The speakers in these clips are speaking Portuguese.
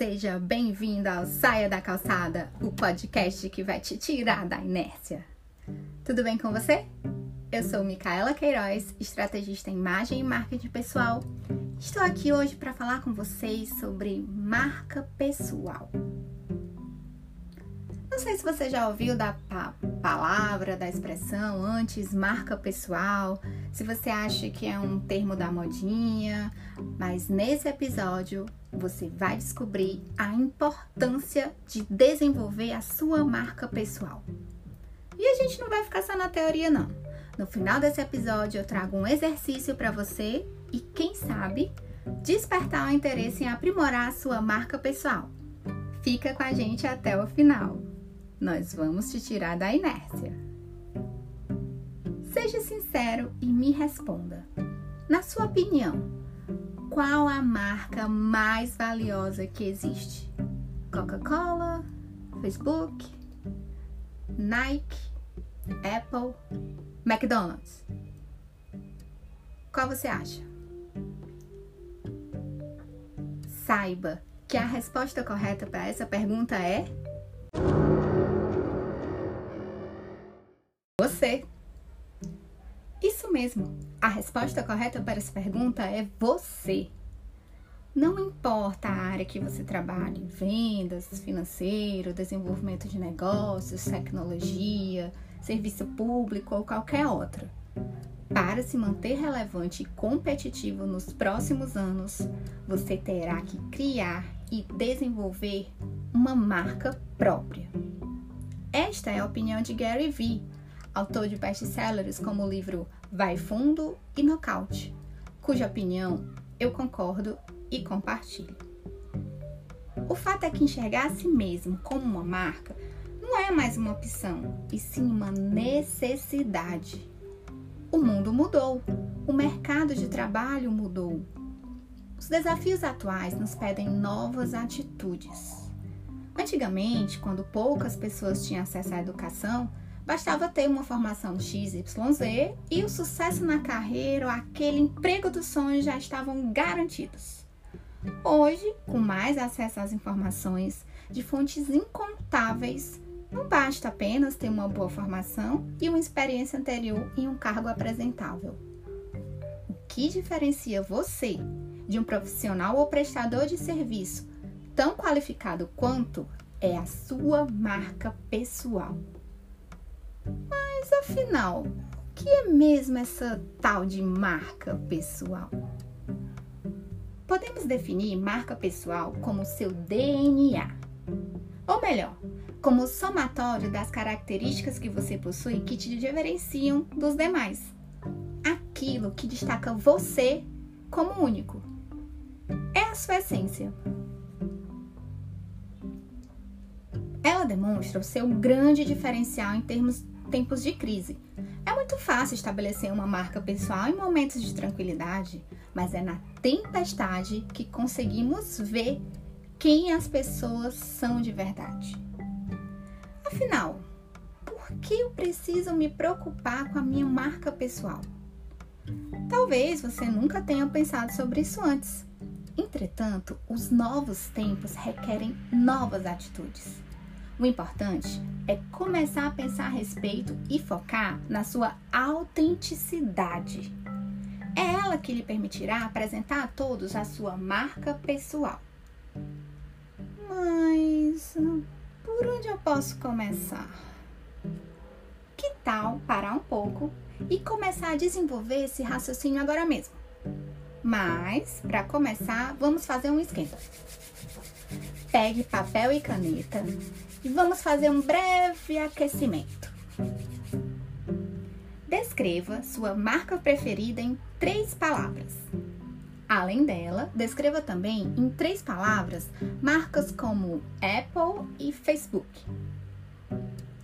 Seja bem-vindo ao Saia da Calçada, o podcast que vai te tirar da inércia. Tudo bem com você? Eu sou Micaela Queiroz, estrategista em imagem e marketing pessoal. Estou aqui hoje para falar com vocês sobre marca pessoal. Não sei se você já ouviu da palavra, da expressão antes marca pessoal, se você acha que é um termo da modinha, mas nesse episódio você vai descobrir a importância de desenvolver a sua marca pessoal. E a gente não vai ficar só na teoria não. No final desse episódio eu trago um exercício para você e quem sabe despertar o interesse em aprimorar a sua marca pessoal. Fica com a gente até o final nós vamos te tirar da inércia. Seja sincero e me responda. Na sua opinião, qual a marca mais valiosa que existe? Coca-Cola, Facebook, Nike, Apple, McDonald's? Qual você acha? Saiba que a resposta correta para essa pergunta é Você. Mesmo. A resposta correta para essa pergunta é você. Não importa a área que você trabalhe, vendas, financeiro, desenvolvimento de negócios, tecnologia, serviço público ou qualquer outra. Para se manter relevante e competitivo nos próximos anos, você terá que criar e desenvolver uma marca própria. Esta é a opinião de Gary Vee, autor de best-sellers como o livro Vai Fundo e Nocaute, cuja opinião eu concordo e compartilho. O fato é que enxergar a si mesmo como uma marca não é mais uma opção, e sim uma necessidade. O mundo mudou, o mercado de trabalho mudou. Os desafios atuais nos pedem novas atitudes. Antigamente, quando poucas pessoas tinham acesso à educação, Bastava ter uma formação XYZ e o sucesso na carreira ou aquele emprego dos sonhos já estavam garantidos. Hoje, com mais acesso às informações de fontes incontáveis, não basta apenas ter uma boa formação e uma experiência anterior em um cargo apresentável. O que diferencia você de um profissional ou prestador de serviço tão qualificado quanto é a sua marca pessoal. Mas afinal, o que é mesmo essa tal de marca pessoal? Podemos definir marca pessoal como seu DNA. Ou melhor, como o somatório das características que você possui que te diferenciam dos demais. Aquilo que destaca você como único. É a sua essência. Ela demonstra o seu grande diferencial em termos tempos de crise. É muito fácil estabelecer uma marca pessoal em momentos de tranquilidade, mas é na tempestade que conseguimos ver quem as pessoas são de verdade. Afinal, por que eu preciso me preocupar com a minha marca pessoal? Talvez você nunca tenha pensado sobre isso antes. Entretanto, os novos tempos requerem novas atitudes. O importante é começar a pensar a respeito e focar na sua autenticidade. É ela que lhe permitirá apresentar a todos a sua marca pessoal. Mas por onde eu posso começar? Que tal parar um pouco e começar a desenvolver esse raciocínio agora mesmo? Mas, para começar, vamos fazer um esquema. Pegue papel e caneta e vamos fazer um breve aquecimento. Descreva sua marca preferida em três palavras. Além dela, descreva também em três palavras marcas como Apple e Facebook.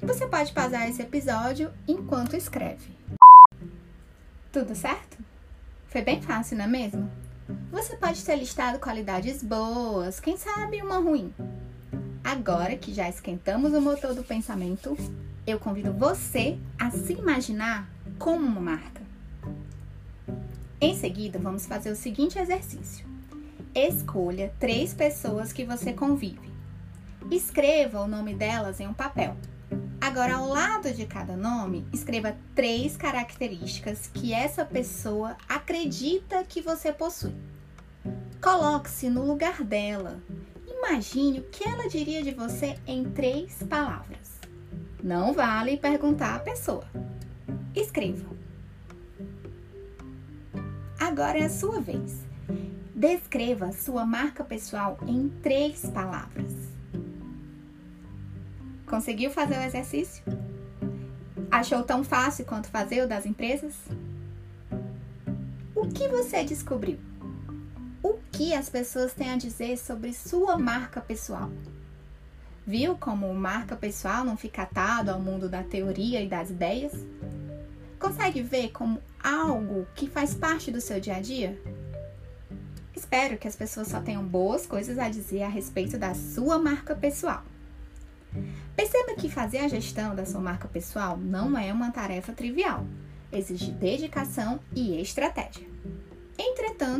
Você pode pausar esse episódio enquanto escreve. Tudo certo? Foi bem fácil, não é mesmo? Você pode ter listado qualidades boas, quem sabe uma ruim. Agora que já esquentamos o motor do pensamento, eu convido você a se imaginar como uma marca. Em seguida, vamos fazer o seguinte exercício. Escolha três pessoas que você convive. Escreva o nome delas em um papel. Agora, ao lado de cada nome, escreva três características que essa pessoa acredita que você possui. Coloque-se no lugar dela. Imagine o que ela diria de você em três palavras. Não vale perguntar à pessoa. Escreva. Agora é a sua vez. Descreva sua marca pessoal em três palavras. Conseguiu fazer o exercício? Achou tão fácil quanto fazer o das empresas? O que você descobriu? Que as pessoas têm a dizer sobre sua marca pessoal? Viu como marca pessoal não fica atado ao mundo da teoria e das ideias? Consegue ver como algo que faz parte do seu dia a dia? Espero que as pessoas só tenham boas coisas a dizer a respeito da sua marca pessoal. Perceba que fazer a gestão da sua marca pessoal não é uma tarefa trivial. Exige dedicação e estratégia.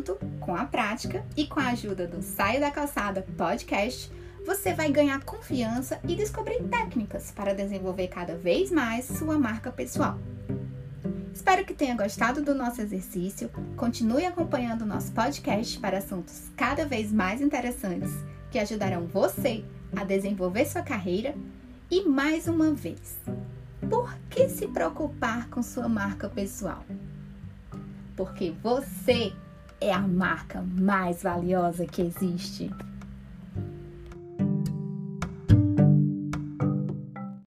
Entretanto, com a prática e com a ajuda do Saio da Calçada podcast, você vai ganhar confiança e descobrir técnicas para desenvolver cada vez mais sua marca pessoal. Espero que tenha gostado do nosso exercício. Continue acompanhando o nosso podcast para assuntos cada vez mais interessantes que ajudarão você a desenvolver sua carreira e mais uma vez, por que se preocupar com sua marca pessoal? Porque você é a marca mais valiosa que existe.